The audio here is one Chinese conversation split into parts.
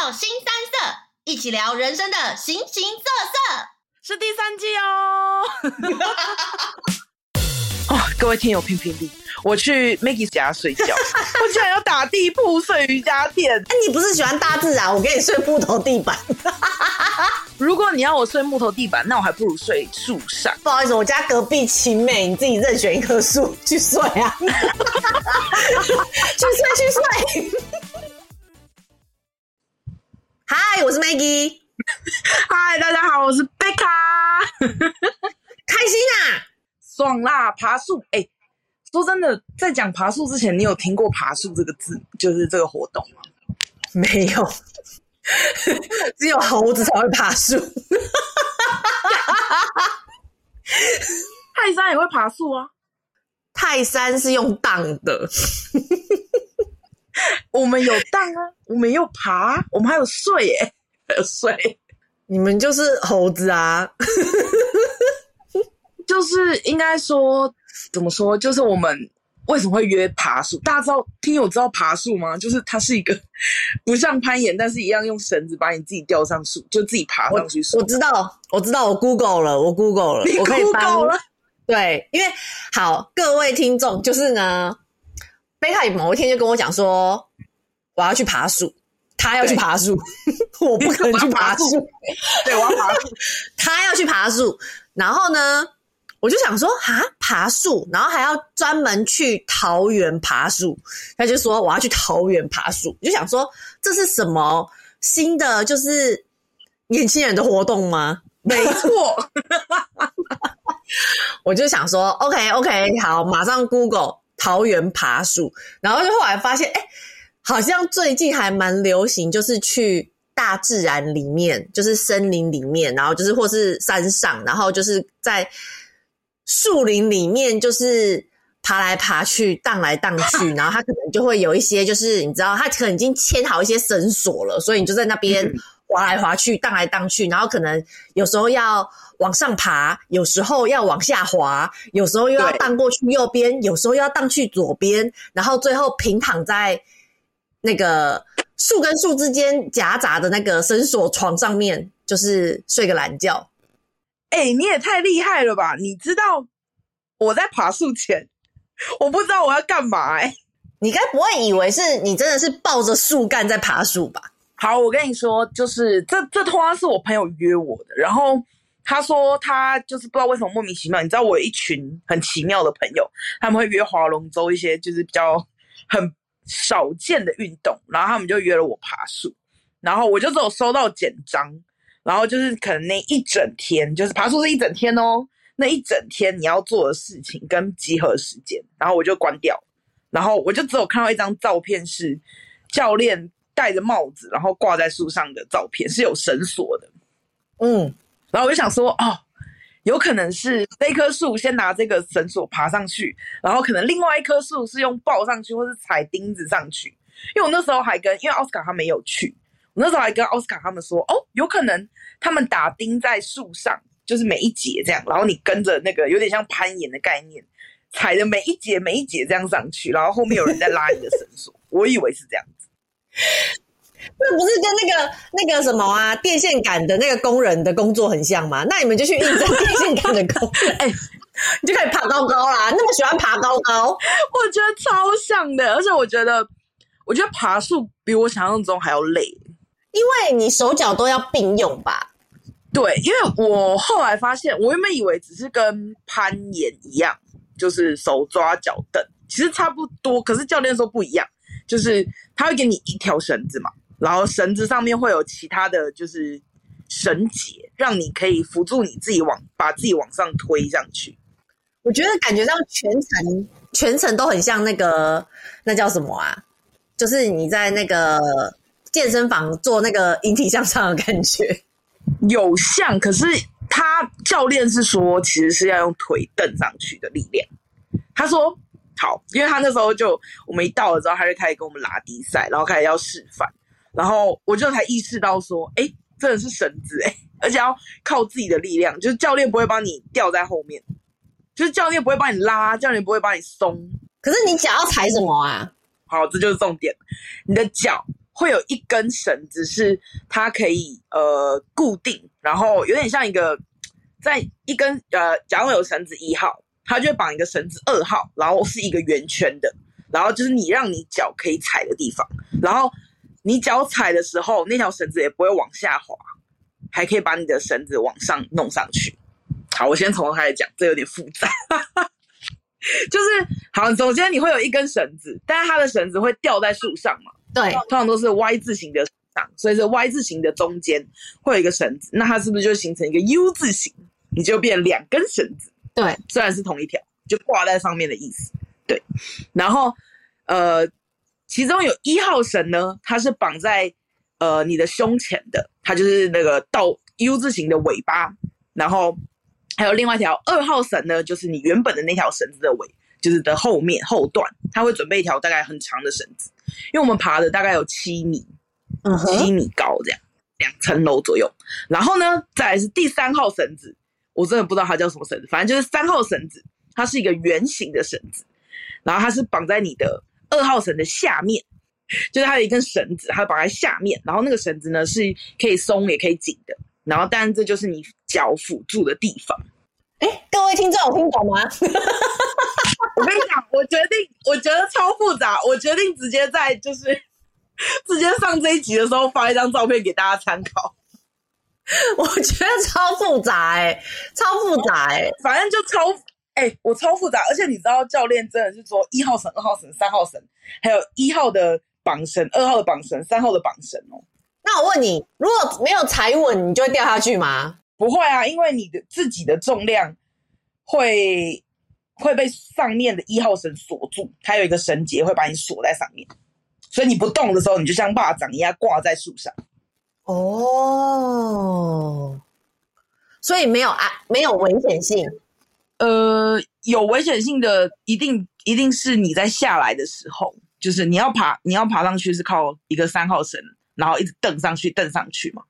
到新三色，一起聊人生的形形色色，是第三季哦。哦，各位听友评评理，我去 Maggie 家睡觉，我竟然要打地铺睡瑜伽垫。哎，你不是喜欢大自然？我给你睡木头地板。如果你要我睡木头地板，那我还不如睡树上。不好意思，我家隔壁晴美，你自己任选一棵树去睡啊，去睡去睡。嗨，我是 Maggie。嗨，大家好，我是贝卡。开心啊，爽啦！爬树，哎、欸，说真的，在讲爬树之前，你有听过爬树这个字，就是这个活动吗？没有，只有猴子才会爬树。泰山也会爬树啊，泰山是用荡的。我们有荡啊，我们有爬，我们还有睡耶，还有睡。你们就是猴子啊，就是应该说怎么说？就是我们为什么会约爬树？大家知道听友知道爬树吗？就是它是一个不像攀岩，但是一样用绳子把你自己吊上树，就自己爬上去我。我知道，我知道，我 Google 了，我 Google 了，你 Google 了我可以帮了。对，因为好，各位听众，就是呢。贝卡某一天就跟我讲说，我要去爬树，他要去爬树，我不可能去爬树。对，我要爬树，他要去爬树。然后呢，我就想说，啊，爬树，然后还要专门去桃园爬树。他就说我要去桃园爬树，我就想说这是什么新的就是年轻人的活动吗？没错，我就想说，OK OK，好，马上 Google。桃园爬树，然后就后来发现，哎，好像最近还蛮流行，就是去大自然里面，就是森林里面，然后就是或是山上，然后就是在树林里面，就是爬来爬去，荡来荡去，然后他可能就会有一些，就是你知道，他可能已经牵好一些绳索了，所以你就在那边滑来滑去，荡来荡去，然后可能有时候要。往上爬，有时候要往下滑，有时候又要荡过去右边，有时候又要荡去左边，然后最后平躺在那个树跟树之间夹杂的那个绳索床上面，就是睡个懒觉。哎、欸，你也太厉害了吧！你知道我在爬树前，我不知道我要干嘛哎、欸。你该不会以为是你真的是抱着树干在爬树吧？好，我跟你说，就是这这通常是我朋友约我的，然后。他说他就是不知道为什么莫名其妙，你知道我有一群很奇妙的朋友，他们会约划龙舟一些就是比较很少见的运动，然后他们就约了我爬树，然后我就只有收到简章，然后就是可能那一整天就是爬树是一整天哦，那一整天你要做的事情跟集合时间，然后我就关掉，然后我就只有看到一张照片是教练戴着帽子，然后挂在树上的照片，是有绳索的，嗯。然后我就想说，哦，有可能是那棵树先拿这个绳索爬上去，然后可能另外一棵树是用抱上去，或是踩钉子上去。因为我那时候还跟，因为奥斯卡他没有去，我那时候还跟奥斯卡他们说，哦，有可能他们打钉在树上，就是每一节这样，然后你跟着那个有点像攀岩的概念，踩着每一节每一节这样上去，然后后面有人在拉你的绳索。我以为是这样子。那不是跟那个那个什么啊，电线杆的那个工人的工作很像吗？那你们就去应征 电线杆的工人，哎、欸，你就可以爬高高啦。那么喜欢爬高高，我觉得超像的。而且我觉得，我觉得爬树比我想象中还要累，因为你手脚都要并用吧？对，因为我后来发现，我原本以为只是跟攀岩一样，就是手抓脚蹬，其实差不多。可是教练说不一样，就是他会给你一条绳子嘛。然后绳子上面会有其他的就是绳结，让你可以辅助你自己往把自己往上推上去。我觉得感觉上全程全程都很像那个那叫什么啊？就是你在那个健身房做那个引体向上的感觉，有像。可是他教练是说，其实是要用腿蹬上去的力量。他说好，因为他那时候就我们一到了之后，他就开始跟我们拉低赛，然后开始要示范。然后我就才意识到说，哎，真的是绳子哎，而且要靠自己的力量，就是教练不会帮你吊在后面，就是教练不会帮你拉，教练不会帮你松。可是你脚要踩什么啊？好，这就是重点，你的脚会有一根绳子是它可以呃固定，然后有点像一个在一根呃，假如有绳子一号，它就会绑一个绳子二号，然后是一个圆圈的，然后就是你让你脚可以踩的地方，然后你脚踩的时候，那条绳子也不会往下滑，还可以把你的绳子往上弄上去。好，我先从头开始讲，这有点复杂。就是好，首先你会有一根绳子，但是它的绳子会吊在树上嘛？对，通常都是 Y 字形的上，所以是 Y 字形的中间会有一个绳子，那它是不是就形成一个 U 字形？你就变两根绳子。对，虽然是同一条，就挂在上面的意思。对，然后呃，其中有一号绳呢，它是绑在呃你的胸前的，它就是那个倒 U 字形的尾巴，然后。还有另外一条二号绳呢，就是你原本的那条绳子的尾，就是的后面后段，它会准备一条大概很长的绳子，因为我们爬的大概有七米，嗯，七米高这样，两层楼左右。然后呢，再来是第三号绳子，我真的不知道它叫什么绳子，反正就是三号绳子，它是一个圆形的绳子，然后它是绑在你的二号绳的下面，就是它有一根绳子，它绑在下面，然后那个绳子呢是可以松也可以紧的。然后，当然这就是你脚辅助的地方。哎，各位听众有听懂吗？我跟你讲，我决定，我觉得超复杂，我决定直接在就是 直接上这一集的时候发一张照片给大家参考。我觉得超复杂哎、欸，超复杂哎、欸，反正就超哎，我超复杂，而且你知道教练真的是说一号绳、二号绳、三号绳，还有一号的绑绳、二号的绑绳、三号的绑绳哦。那我问你，如果没有踩稳，你就会掉下去吗？不会啊，因为你的自己的重量会会被上面的一号绳锁住，它有一个绳结会把你锁在上面，所以你不动的时候，你就像蚂蚱一样挂在树上。哦，所以没有啊，没有危险性。呃，有危险性的，一定一定是你在下来的时候，就是你要爬，你要爬上去是靠一个三号绳。然后一直蹬上去，蹬上去嘛。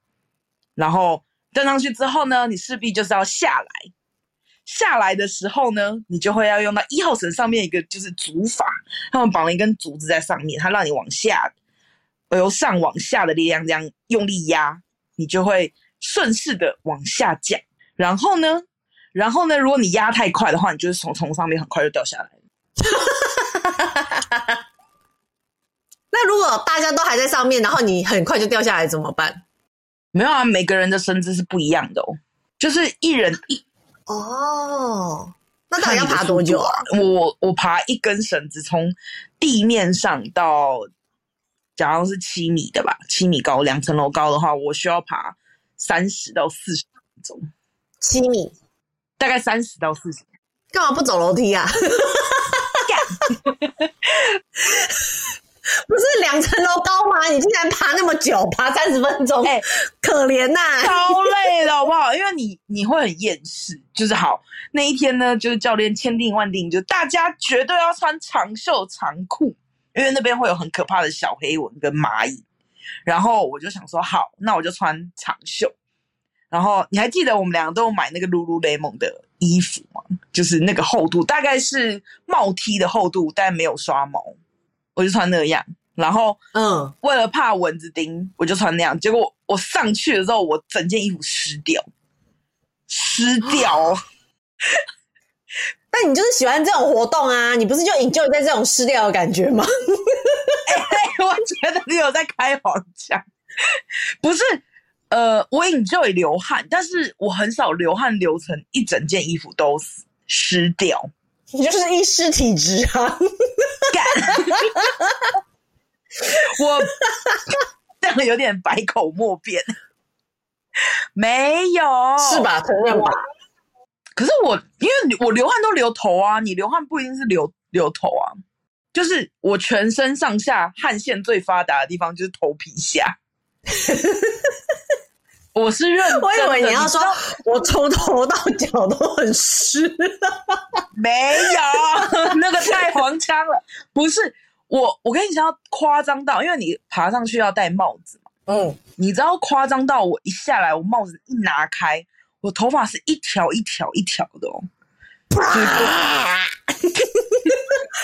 然后蹬上去之后呢，你势必就是要下来。下来的时候呢，你就会要用到一号绳上面一个就是竹筏，他们绑了一根竹子在上面，它让你往下，由上往下的力量这样用力压，你就会顺势的往下降。然后呢，然后呢，如果你压太快的话，你就是从从上面很快就掉下来了。那如果大家都还在上面，然后你很快就掉下来怎么办？没有啊，每个人的身姿是不一样的哦，就是一人一哦。那大概要爬多久啊？我我爬一根绳子从地面上到，假如是七米的吧，七米高，两层楼高的话，我需要爬三十到四十分钟。七米，大概三十到四十。干嘛不走楼梯啊？不是两层楼高吗？你竟然爬那么久，爬三十分钟，哎、欸，可怜呐、啊，超累的好不好？因为你你会很厌世，就是好那一天呢，就是教练千叮万叮，就大家绝对要穿长袖长裤，因为那边会有很可怕的小黑蚊跟蚂蚁。然后我就想说，好，那我就穿长袖。然后你还记得我们两个都有买那个 Lululemon 的衣服吗？就是那个厚度大概是帽 T 的厚度，但没有刷毛。我就穿那样，然后嗯，为了怕蚊子叮，我就穿那样。结果我上去的时候，我整件衣服湿掉，湿掉。但 你就是喜欢这种活动啊？你不是就 enjoy 在这种失掉的感觉吗？哎、欸，我觉得你有在开黄腔。不是，呃，我 enjoy 流汗，但是我很少流汗流成一整件衣服都湿掉。你就是一湿体质啊！我 这样有点百口莫辩，没有是吧？承认吧。可是我因为我流汗都流头啊，你流汗不一定是流流头啊，就是我全身上下汗腺最发达的地方就是头皮下。我是认真的，我以为你要说我从头到脚都很湿，没有，那个太黄腔了。不是我，我跟你讲，夸张到，因为你爬上去要戴帽子嘛。嗯，你知道夸张到我一下来，我帽子一拿开，我头发是一条一条一条的哦。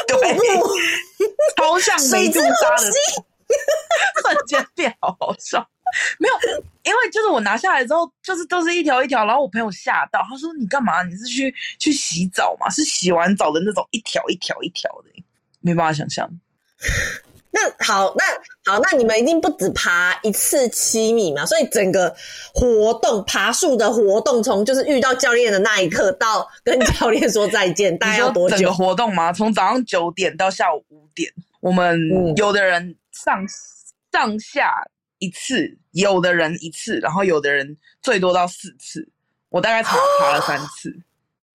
对，超像美杜莎的，瞬间变好好笑。没有，因为就是我拿下来之后，就是都是一条一条，然后我朋友吓到，他说：“你干嘛？你是去去洗澡吗？是洗完澡的那种一条一条一条的，没办法想象。”那好，那好，那你们一定不止爬一次七米嘛？所以整个活动爬树的活动，从就是遇到教练的那一刻到跟教练说再见，大概要多久？整个活动吗？从早上九点到下午五点，我们有的人上、嗯、上下一次，有的人一次，然后有的人最多到四次。我大概爬爬了三次，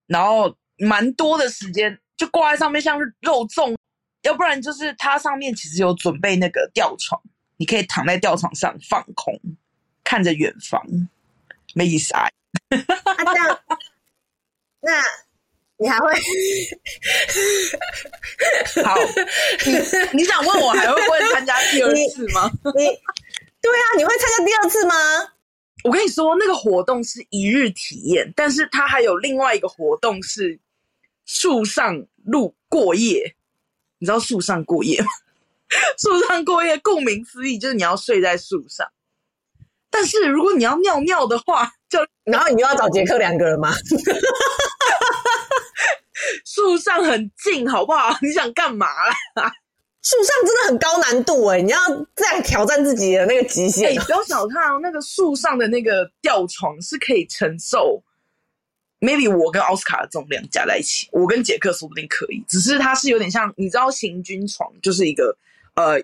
然后蛮多的时间就挂在上面，像是肉粽。要不然就是它上面其实有准备那个吊床，你可以躺在吊床上放空，看着远方，没意思啊。这样，那你还会？好，你你想问我还会不会参加第二次吗？你，你对啊，你会参加第二次吗？我跟你说，那个活动是一日体验，但是它还有另外一个活动是树上路过夜。你知道树上过夜吗？树上过夜，顾名思义就是你要睡在树上。但是如果你要尿尿的话，就 然后你又要找杰克两个人吗？树上很近，好不好？你想干嘛啦？树上真的很高难度哎、欸，你要这样挑战自己的那个极限。你不要小看哦，那个树上的那个吊床是可以承受。Maybe 我跟奥斯卡的重量加在一起，我跟杰克说不定可以。只是它是有点像，你知道行军床就是一个呃，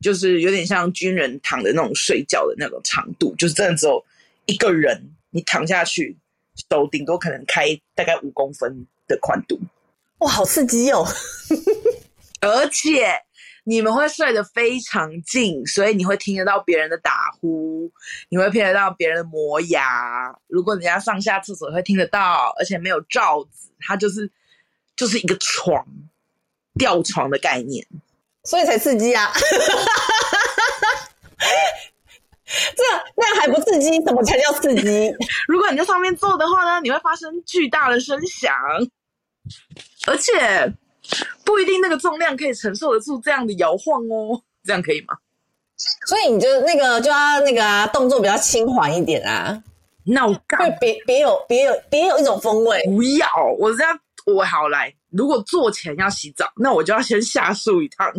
就是有点像军人躺的那种睡觉的那种长度，就是真的只有一个人，你躺下去，手顶多可能开大概五公分的宽度。哇，好刺激哦！而且。你们会睡得非常近，所以你会听得到别人的打呼，你会听得到别人的磨牙。如果人家上下厕所会听得到，而且没有罩子，它就是就是一个床，吊床的概念，所以才刺激啊！这那样还不刺激，怎么才叫刺激？如果你在上面坐的话呢，你会发生巨大的声响，而且。不一定那个重量可以承受得住这样的摇晃哦，这样可以吗？所以你就那个就要那个啊，动作比较轻缓一点啊。那我干会别别有别有别有一种风味。不要，我这样我好来。如果坐前要洗澡，那我就要先下树一趟。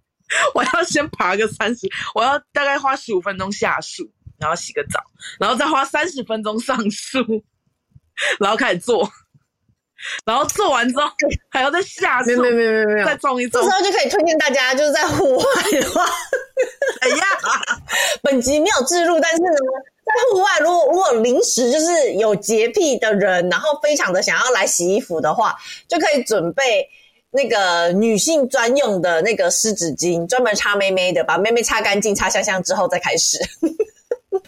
我要先爬个三十，我要大概花十五分钟下树，然后洗个澡，然后再花三十分钟上树，然后开始做。然后做完之后还要再下树，没有没有没有没有，再种一种。这时候就可以推荐大家，就是在户外的话，哎呀，本集没有置入，但是呢，在户外如果如果临时就是有洁癖的人，然后非常的想要来洗衣服的话，就可以准备那个女性专用的那个湿纸巾，专门擦妹妹的，把妹妹擦干净、擦香香之后再开始。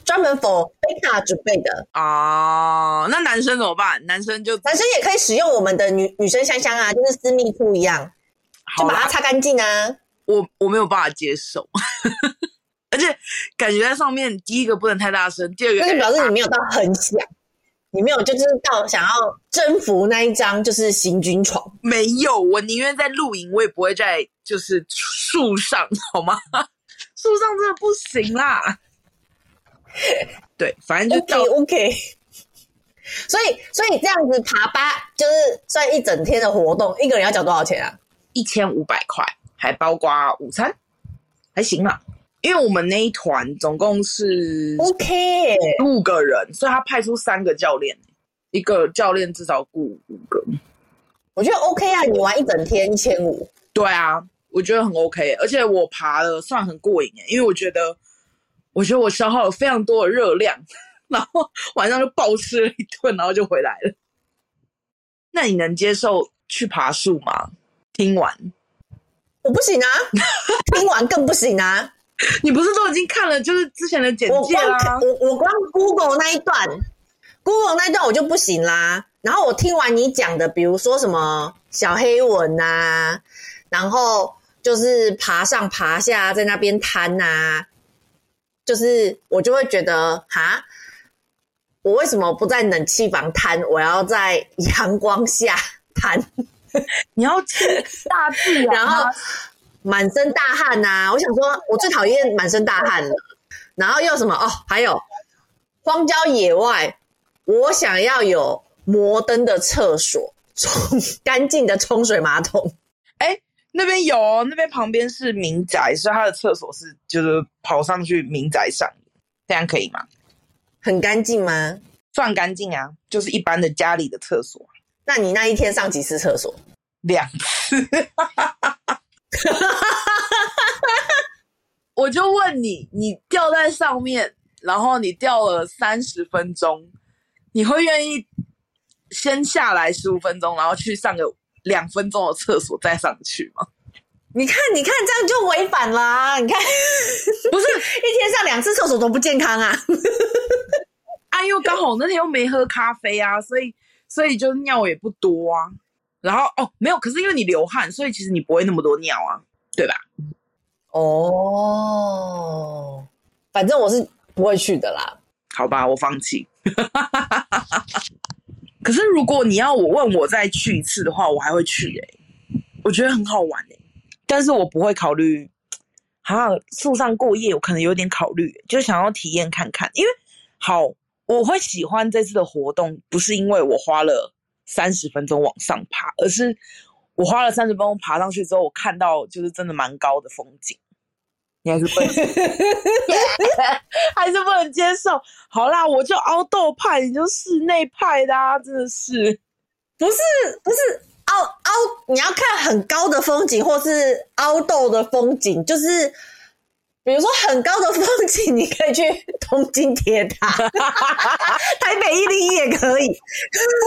专门 for 贝卡准备的哦，那男生怎么办？男生就男生也可以使用我们的女女生香香啊，就是私密处一样，就把它擦干净啊。我我没有办法接受，而且感觉在上面，第一个不能太大声，第二个就是表示你没有到很想，你没有就是到想要征服那一张就是行军床。没有，我宁愿在露营，我也不会在就是树上，好吗？树上真的不行啦。对，反正就 OK OK。所以，所以这样子爬八就是算一整天的活动，一个人要缴多少钱啊？一千五百块，还包括午餐，还行嘛。因为我们那一团总共是 OK 五个人，所以他派出三个教练，一个教练至少雇五个。我觉得 OK 啊，你玩一整天一千五。对啊，我觉得很 OK，而且我爬了算很过瘾，因为我觉得。我觉得我消耗了非常多的热量，然后晚上就暴吃了一顿，然后就回来了。那你能接受去爬树吗？听完，我不行啊！听完更不行啊！你不是都已经看了就是之前的简介啦？我我光 Google 那一段，Google 那一段我就不行啦。然后我听完你讲的，比如说什么小黑蚊啊，然后就是爬上爬下，在那边摊啊。就是我就会觉得哈，我为什么不在冷气房摊？我要在阳光下摊。你要去大自然，然后满身大汗呐、啊。我想说，我最讨厌满身大汗了。然后又什么哦？还有荒郊野外，我想要有摩登的厕所，冲干净的冲水马桶。哎，那边有哦，那边旁边是民宅，所以他的厕所是就是跑上去民宅上，这样可以吗？很干净吗？算干净啊，就是一般的家里的厕所。那你那一天上几次厕所？两次。我就问你，你掉在上面，然后你掉了三十分钟，你会愿意先下来十五分钟，然后去上个两分钟的厕所再上去吗？你看，你看，这样就违反啦！你看，不是 一天上两次厕所多不健康啊！啊，又刚好那天又没喝咖啡啊，所以所以就尿也不多啊。然后哦，没有，可是因为你流汗，所以其实你不会那么多尿啊，对吧？哦，反正我是不会去的啦。好吧，我放弃。可是如果你要我问我再去一次的话，我还会去诶、我觉得很好玩诶、但是我不会考虑，好像树上过夜，我可能有点考虑、就想要体验看看，因为好。我会喜欢这次的活动，不是因为我花了三十分钟往上爬，而是我花了三十分钟爬上去之后，我看到就是真的蛮高的风景。你还是不能，还是不能接受？好啦，我就凹豆派，你就室内派的啊！真的是，不是不是凹凹，你要看很高的风景，或是凹豆的风景，就是。比如说很高的风景，你可以去东京铁塔，台北一零一也可以，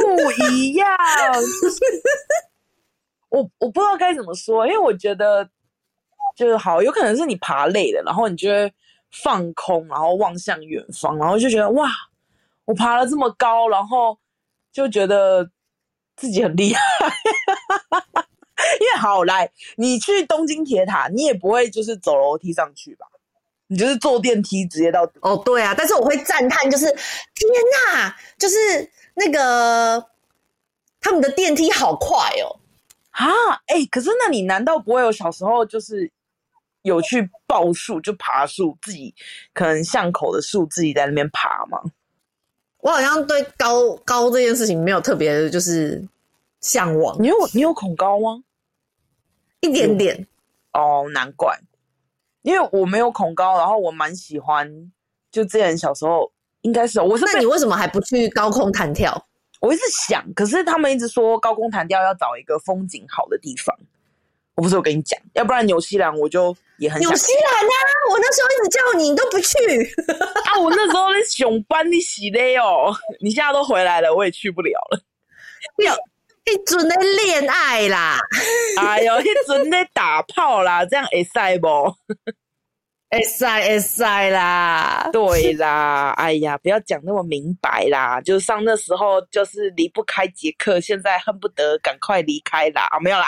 不一样。我我不知道该怎么说，因为我觉得就是好，有可能是你爬累了，然后你就会放空，然后望向远方，然后就觉得哇，我爬了这么高，然后就觉得自己很厉害。因为好来，你去东京铁塔，你也不会就是走楼梯上去吧？你就是坐电梯直接到哦，对啊，但是我会赞叹，就是天哪，就是那个他们的电梯好快哦啊！哎、欸，可是那你难道不会有小时候就是有去抱树就爬树，自己可能巷口的树自己在那边爬吗？我好像对高高这件事情没有特别的就是向往。你有你有恐高吗？一点点哦，难怪，因为我没有恐高，然后我蛮喜欢，就之前小时候应该是我是。那你为什么还不去高空弹跳？我一直想，可是他们一直说高空弹跳要找一个风景好的地方。我不是我跟你讲，要不然纽西兰我就也很想。纽西兰啊！我那时候一直叫你，你都不去 啊！我那时候在熊班你洗的哦，你现在都回来了，我也去不了了。有。一准的恋爱啦，哎呦，一准的打炮啦，这样会使不？会使会使啦，对啦，哎呀，不要讲那么明白啦，就上那时候就是离不开杰克，现在恨不得赶快离开啦，啊，没有啦，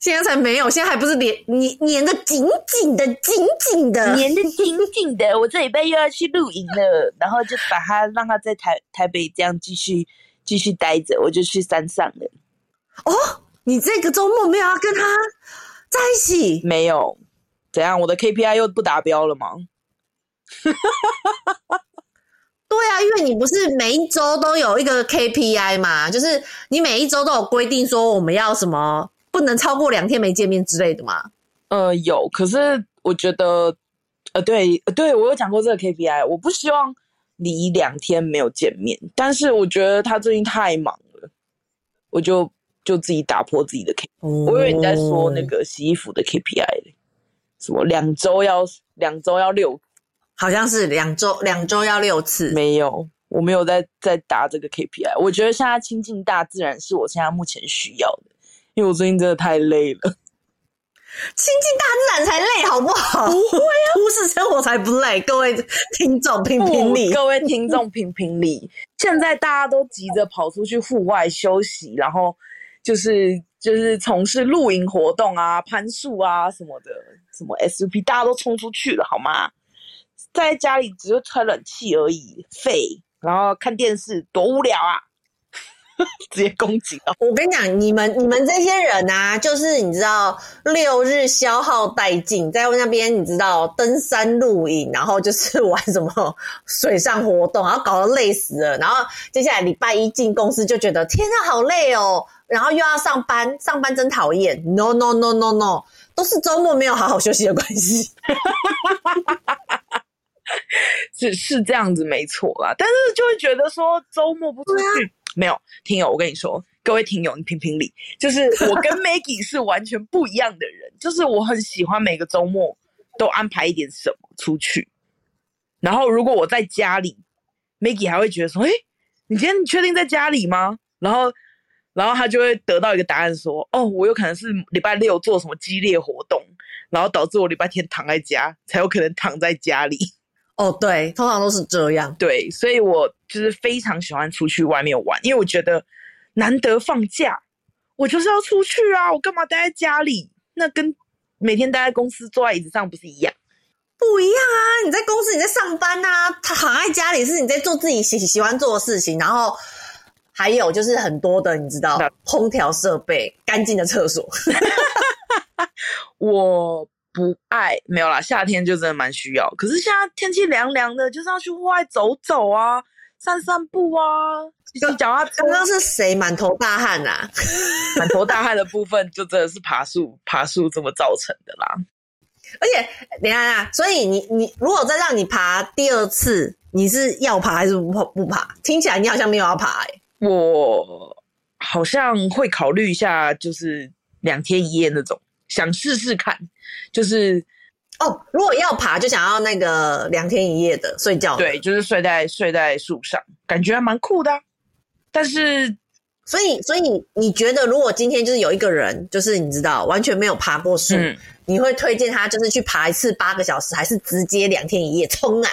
现在才没有，现在还不是连黏黏的紧紧的紧紧的黏的紧紧的，我这礼拜又要去露营了，然后就把他让他在台台北这样继续。继续待着，我就去山上了。哦，你这个周末没有要跟他在一起？没有，怎样？我的 KPI 又不达标了吗？对啊，因为你不是每一周都有一个 KPI 嘛，就是你每一周都有规定说我们要什么，不能超过两天没见面之类的吗。呃，有，可是我觉得，呃，对，对，我有讲过这个 KPI，我不希望。你两天没有见面，但是我觉得他最近太忙了，我就就自己打破自己的 K。Oh. 我以为你在说那个洗衣服的 KPI，什么两周要两周要六，好像是两周两周要六次。没有，我没有在在打这个 KPI。我觉得现在亲近大自然是我现在目前需要的，因为我最近真的太累了。亲近大自然才累，好不好？不会啊，都市生活才不累。各位听众评评理，各位听众评评理。现在大家都急着跑出去户外休息，然后就是就是从事露营活动啊、攀树啊什么的，什么 SUP，大家都冲出去了，好吗？在家里只是吹冷气而已，废，然后看电视多无聊啊！直接攻击到。我跟你讲，你们你们这些人啊，就是你知道六日消耗殆尽，在那边你知道登山露营，然后就是 玩什么水上活动，然后搞得累死了，然后接下来礼拜一进公司就觉得天啊好累哦，然后又要上班，上班真讨厌。No no no no no，都是周末没有好好休息的关系。是是这样子没错啦，但是就会觉得说周末不出去，啊、没有听友，我跟你说，各位听友，你评评理，就是我跟 Maggie 是完全不一样的人，就是我很喜欢每个周末都安排一点什么出去，然后如果我在家里，Maggie 还会觉得说，诶，你今天你确定在家里吗？然后然后他就会得到一个答案说，哦，我有可能是礼拜六做什么激烈活动，然后导致我礼拜天躺在家，才有可能躺在家里。哦，对，通常都是这样。对，所以我就是非常喜欢出去外面玩，因为我觉得难得放假，我就是要出去啊！我干嘛待在家里？那跟每天待在公司坐在椅子上不是一样？不一样啊！你在公司你在上班啊，他躺在家里是你在做自己喜喜欢做的事情，然后还有就是很多的你知道，空调设备、干净的厕所。我。不爱没有啦，夏天就真的蛮需要。可是现在天气凉凉的，就是要去户外走走啊，散散步啊。你讲啊，刚刚是谁满头大汗啊？满头大汗的部分就真的是爬树，爬树这么造成的啦。而且，等一下啊，所以你你如果再让你爬第二次，你是要爬还是不不爬？听起来你好像没有要爬哎、欸。我好像会考虑一下，就是两天一夜那种。想试试看，就是哦，如果要爬，就想要那个两天一夜的睡觉。对，就是睡在睡在树上，感觉还蛮酷的啊。但是，所以所以你你觉得，如果今天就是有一个人，就是你知道完全没有爬过树，嗯，你会推荐他就是去爬一次八个小时，还是直接两天一夜冲啊？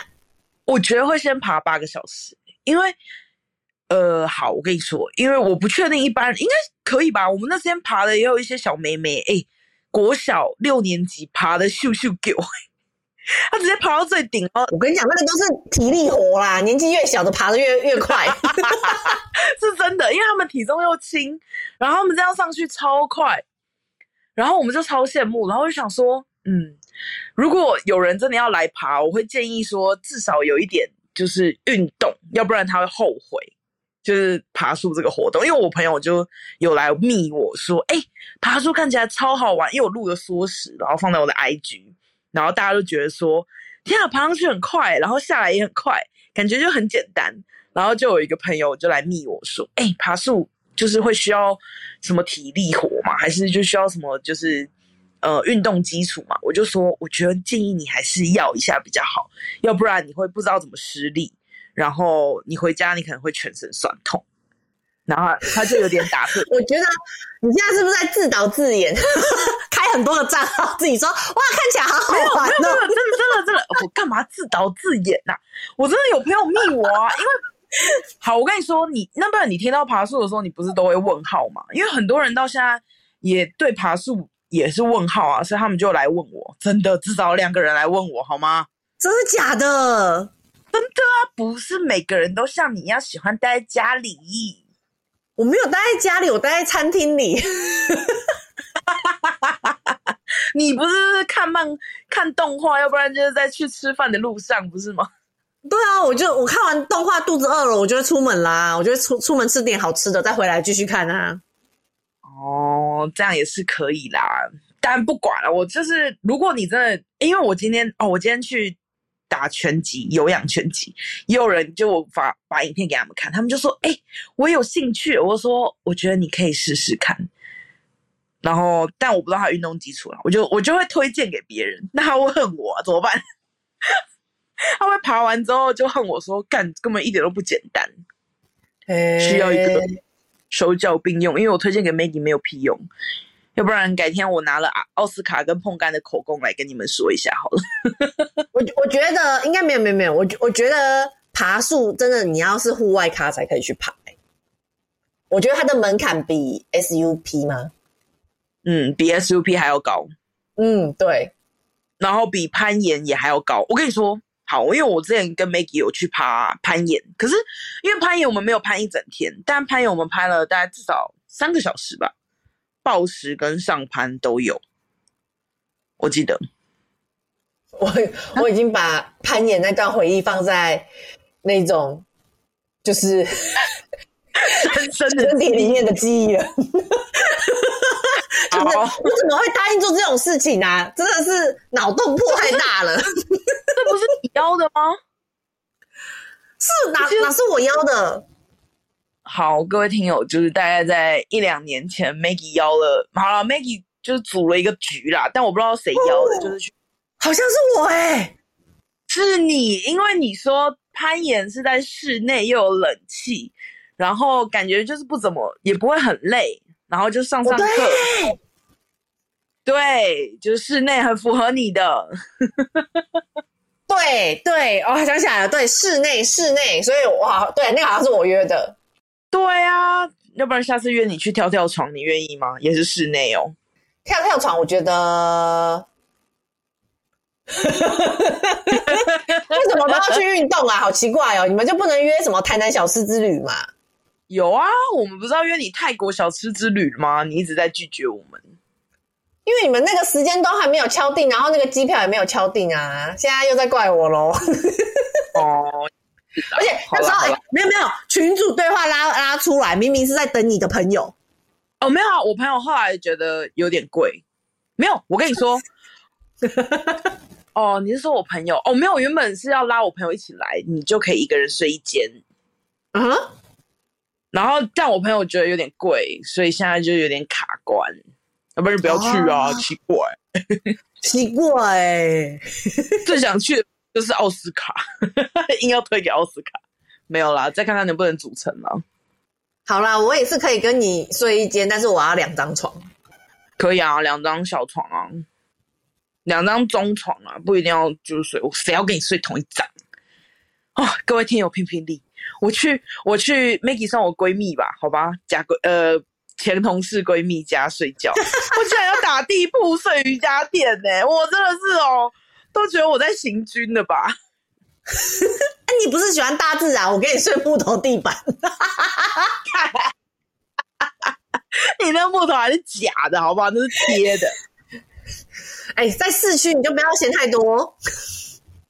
我觉得会先爬八个小时，因为呃，好，我跟你说，因为我不确定一般人应该可以吧？我们那天爬的也有一些小妹妹，哎。国小六年级爬的咻咻狗，他直接爬到最顶哦！我跟你讲，那个都是体力活啦，年纪越小的爬的越越快，是真的，因为他们体重又轻，然后他们这样上去超快，然后我们就超羡慕，然后就想说，嗯，如果有人真的要来爬，我会建议说至少有一点就是运动，要不然他会后悔。就是爬树这个活动，因为我朋友就有来密我说，哎、爬树看起来超好玩，因为我录了缩时，然后放在我的 IG，然后大家都觉得说，天啊，爬上去很快，然后下来也很快，感觉就很简单。然后就有一个朋友就来密我说，哎、爬树就是会需要什么体力活嘛，还是就需要什么就是呃运动基础嘛？我就说，我觉得建议你还是要一下比较好，要不然你会不知道怎么施力。然后你回家，你可能会全身酸痛，然后他就有点打字。我觉得你现在是不是在自导自演？开很多的账号，自己说哇，看起来好好玩哦！真的真的真的真的，我干嘛自导自演呐、啊？我真的有朋友密我啊，因为好，我跟你说，你那不然你听到爬树的时候，你不是都会问号吗？因为很多人到现在也对爬树也是问号啊，所以他们就来问我，真的至少两个人来问我好吗？真的假的？真的啊，不是每个人都像你一样喜欢待在家里。我没有待在家里，我待在餐厅里。你不是看漫、看动画，要不然就是在去吃饭的路上，不是吗？对啊，我就我看完动画，肚子饿了，我就会出门啦。我就会出出门吃点好吃的，再回来继续看啊。哦，这样也是可以啦。但不管了，我就是，如果你真的，因为我今天哦，我今天去。打拳击，有氧拳击，也有人就发把影片给他们看，他们就说：“哎、欸，我有兴趣。”我说：“我觉得你可以试试看。”然后，但我不知道他运动基础了，我就我就会推荐给别人。那他会恨我、啊、怎么办？他会爬完之后就恨我说：“干，根本一点都不简单，需要一个手脚并用。”因为我推荐给 Maggie 没有屁用。要不然改天我拿了奥斯卡跟碰干的口供来跟你们说一下好了。我我觉得应该没有没有没有，我我觉得爬树真的你要是户外咖才可以去爬。我觉得它的门槛比 SUP 吗？嗯，比 SUP 还要高。嗯，对。然后比攀岩也还要高。我跟你说，好，因为我之前跟 Maggie 有去爬攀岩，可是因为攀岩我们没有攀一整天，但攀岩我们攀了大概至少三个小时吧，抱石跟上攀都有，我记得。我我已经把攀岩那段回忆放在那种就是 深深的身体里面的记忆了。就是我怎么会答应做这种事情啊？真的是脑洞破太大了。这不是你邀的吗？是哪哪是我邀的？好，各位听友，就是大概在一两年前，Maggie 邀了，好了，Maggie 就是组了一个局啦，但我不知道谁邀的，哦、就是去，好像是我哎、欸，是你，因为你说攀岩是在室内又有冷气，然后感觉就是不怎么也不会很累。然后就上上课，哦、对，对，就是室内很符合你的，对对，哦，想起来了，对，室内室内，所以哇，对，那个好像是我约的，对啊，要不然下次约你去跳跳床，你愿意吗？也是室内哦，跳跳床，我觉得，为什么都要去运动啊？好奇怪哦，你们就不能约什么台南小吃之旅嘛？有啊，我们不是要约你泰国小吃之旅吗？你一直在拒绝我们，因为你们那个时间都还没有敲定，然后那个机票也没有敲定啊，现在又在怪我喽。哦，而且那时候哎，没有没有，群主对话拉拉出来，明明是在等你的朋友。哦，没有啊，我朋友后来觉得有点贵，没有，我跟你说，哦，你是说我朋友？哦，没有，原本是要拉我朋友一起来，你就可以一个人睡一间。嗯。然后，但我朋友觉得有点贵，所以现在就有点卡关。要不然不要去啊，啊奇怪，奇怪、欸，最想去的就是奥斯卡，硬要推给奥斯卡。没有啦，再看看能不能组成啦。好啦，我也是可以跟你睡一间，但是我要两张床。可以啊，两张小床啊，两张中床啊，不一定要就是睡，我谁要跟你睡同一张？哦，各位听友评评理。我去，我去，Maggie 算我闺蜜吧，好吧，假闺呃前同事闺蜜家睡觉，我竟然要打地铺睡瑜伽垫呢，我真的是哦，都觉得我在行军的吧？哎，你不是喜欢大自然？我给你睡木头地板，你那木头还是假的，好不好？那是贴的。哎，在市区你就不要嫌太多。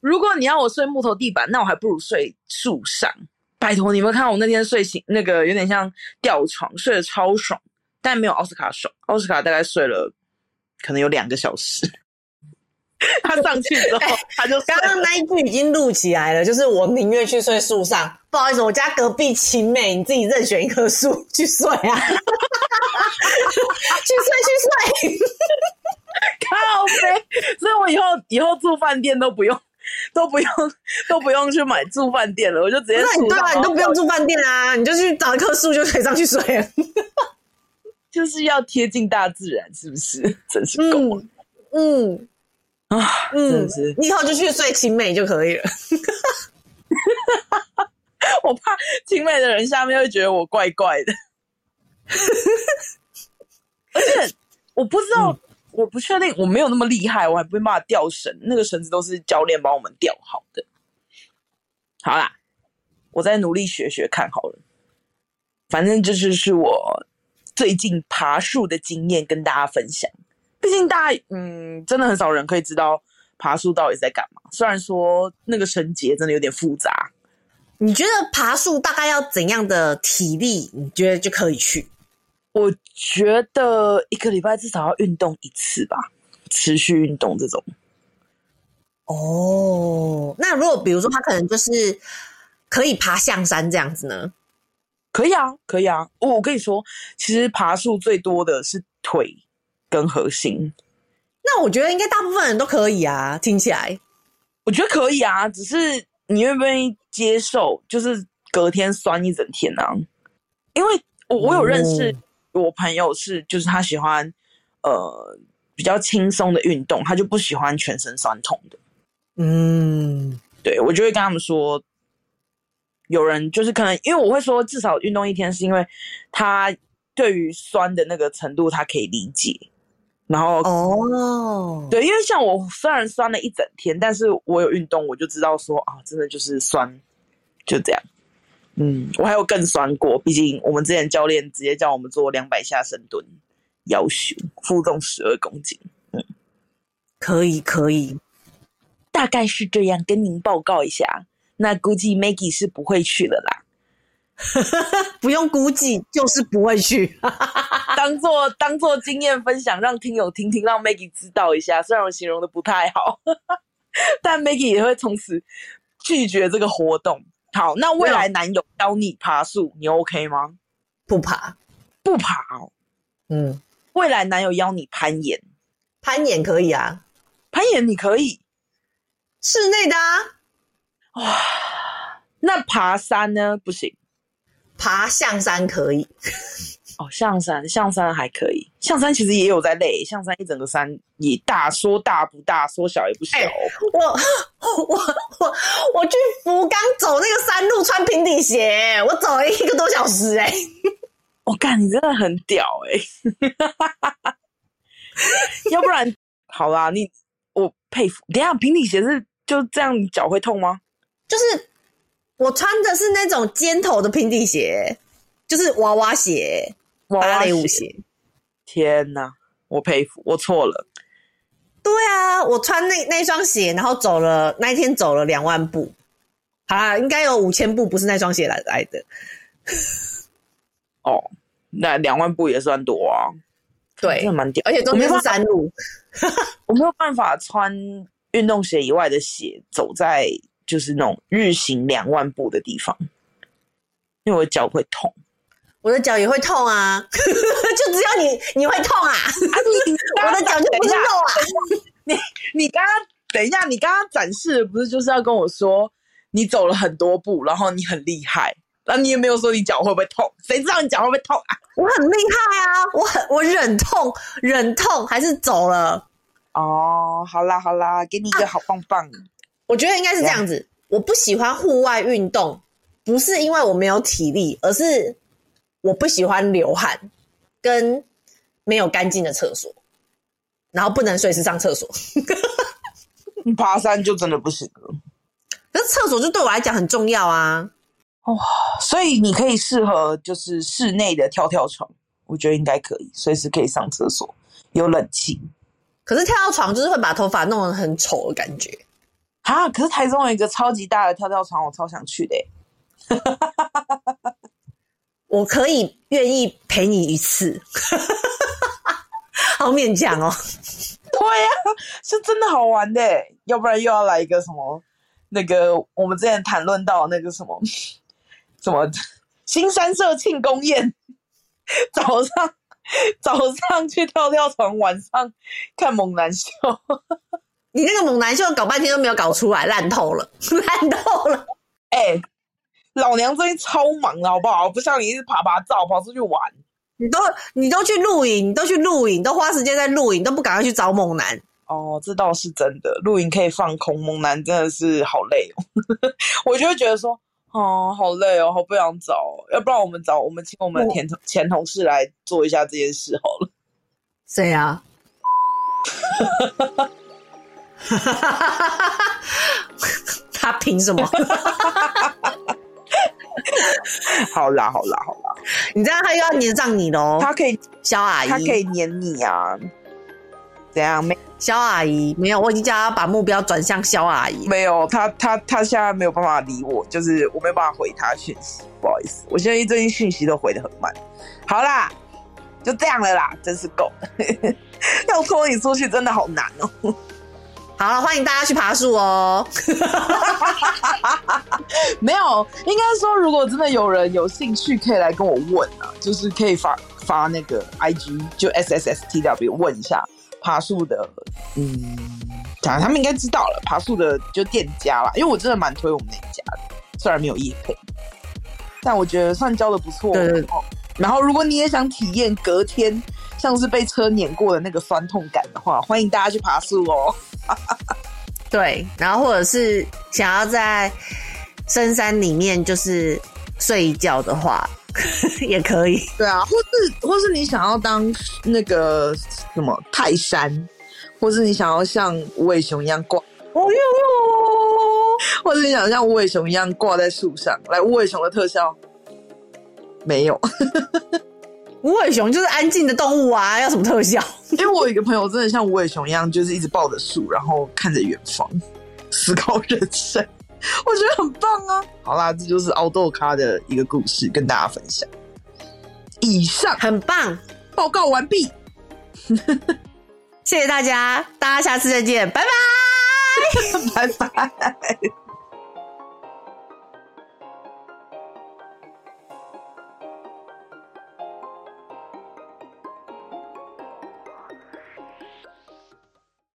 如果你要我睡木头地板，那我还不如睡树上。拜托，你们看我那天睡醒，那个有点像吊床，睡得超爽，但没有奥斯卡爽。奥斯卡大概睡了可能有两个小时。他上去之后，欸、他就刚刚那一句已经录起来了，就是我宁愿去睡树上。不好意思，我家隔壁晴美，你自己任选一棵树去睡啊，去睡去睡，靠北。所以我以后以后住饭店都不用。都不用都不用去买住饭店了，我就直接。那你对啊，你都不用住饭店啊，你就去找一棵树就可以上去睡了。就是要贴近大自然，是不是？真是够了。嗯啊，嗯，你以后就去睡青美就可以了。我怕青美的人下面会觉得我怪怪的。而且我不知道。嗯我不确定，我没有那么厉害，我还不会办法吊绳，那个绳子都是教练帮我们吊好的。好啦，我再努力学学看好了。反正这就是我最近爬树的经验，跟大家分享。毕竟大家，嗯，真的很少人可以知道爬树到底在干嘛。虽然说那个绳结真的有点复杂。你觉得爬树大概要怎样的体力？你觉得就可以去？我觉得一个礼拜至少要运动一次吧，持续运动这种。哦，那如果比如说他可能就是可以爬象山这样子呢？可以啊，可以啊。我我跟你说，其实爬树最多的是腿跟核心。那我觉得应该大部分人都可以啊，听起来。我觉得可以啊，只是你愿不愿意接受，就是隔天酸一整天呢、啊？因为我我有认识。嗯我朋友是，就是他喜欢，呃，比较轻松的运动，他就不喜欢全身酸痛的。嗯，对，我就会跟他们说，有人就是可能，因为我会说至少运动一天，是因为他对于酸的那个程度他可以理解，然后哦，对，因为像我虽然酸了一整天，但是我有运动，我就知道说啊，真的就是酸，就这样。嗯，我还有更酸过，毕竟我们之前教练直接叫我们做两百下深蹲，要求负重十二公斤。嗯，可以可以，大概是这样，跟您报告一下。那估计 Maggie 是不会去了啦。不用估计，就是不会去。当做当做经验分享，让听友听听，让 Maggie 知道一下。虽然我形容的不太好，但 Maggie 也会从此拒绝这个活动。好，那未来男友教你爬树，你 OK 吗？不爬，不爬哦。嗯，未来男友邀你攀岩，攀岩可以啊，攀岩你可以，室内的啊。哇，那爬山呢？不行。爬象山可以。哦，象山，象山还可以。象山其实也有在累，象山一整个山也大，说大不大，说小也不小。欸、我我我我去福冈走那个山路，穿平底鞋，我走了一个多小时，哎，我 干，你真的很屌哎！要不然，好啦，你我佩服。等一下，平底鞋是就这样，你脚会痛吗？就是我穿的是那种尖头的平底鞋，就是娃娃鞋。芭蕾舞鞋，天哪！我佩服，我错了。对啊，我穿那那双鞋，然后走了那一天走了两万步，好啦，应该有五千步不是那双鞋来来的。哦，那两万步也算多啊。对，真的蛮屌，而且中间是山路，我没有办法穿运动鞋以外的鞋走在就是那种日行两万步的地方，因为我脚会痛。我的脚也会痛啊，就只有你你会痛啊！啊你 我的脚就不是肉啊！你你刚刚等一下，你刚刚展示的不是就是要跟我说你走了很多步，然后你很厉害，那你也没有说你脚会不会痛？谁知道你脚会不会痛啊？我很厉害啊！我很我忍痛忍痛还是走了。哦，好啦好啦，给你一个好棒棒。啊，我觉得应该是这样子，我不喜欢户外运动，不是因为我没有体力，而是。我不喜欢流汗，跟没有干净的厕所，然后不能随时上厕所。爬山就真的不行了。可是厕所就对我来讲很重要啊。哦，所以你可以适合就是室内的跳跳床，我觉得应该可以，随时可以上厕所，有冷气。可是跳跳床就是会把头发弄得很丑的感觉。啊！可是台中有一个超级大的跳跳床，我超想去的。我可以愿意陪你一次，好勉强哦。对呀、啊，是真的好玩的。要不然又要来一个什么？那个我们之前谈论到那个什么 什么新三社庆功宴，早上早上去跳跳床，晚上看猛男秀。你那个猛男秀搞半天都没有搞出来，烂透了，烂透了。哎、欸。老娘最近超忙了，好不好？不像你一直爬爬照，跑出去玩。你都你都去露营，你都去露营，都花时间在露营，都不赶快去找猛男。哦，这倒是真的。露营可以放空，猛男真的是好累哦。我就会觉得说，哦，好累哦，好不想找。要不然我们找我们请我们的前同前同事来做一下这件事好了。谁啊？他凭什么？好啦好啦好啦，你这样他又要黏上你喽？他可以肖阿姨，他可以黏你啊？怎样？没肖阿姨没有，我已经叫他把目标转向肖阿姨。没有，他他他现在没有办法理我，就是我没有办法回他讯息，不好意思，我现在最近讯息都回的很慢。好啦，就这样了啦，真是够了，要拖你出去真的好难哦。好了，欢迎大家去爬树哦！没有，应该说，如果真的有人有兴趣，可以来跟我问啊，就是可以发发那个 IG，就 S S S T W 问一下爬树的，嗯，讲他们应该知道了，爬树的就店家啦，因为我真的蛮推我们那一家的，虽然没有业配，但我觉得算教的不错。对对对。然后，如果你也想体验隔天像是被车碾过的那个酸痛感的话，欢迎大家去爬树哦。对，然后或者是想要在深山里面就是睡一觉的话，也可以。对啊，或是或是你想要当那个什么泰山，或是你想要像无尾熊一样挂，哦哟哟，或是你想像无尾熊一样挂在树上，来无尾熊的特效没有。无尾熊就是安静的动物啊，要什么特效？因为我有一个朋友真的像无尾熊一样，就是一直抱着树，然后看着远方，思考人生，我觉得很棒啊！好啦，这就是奥豆咖的一个故事，跟大家分享。以上很棒，报告完毕，谢谢大家，大家下次再见，拜拜，拜拜。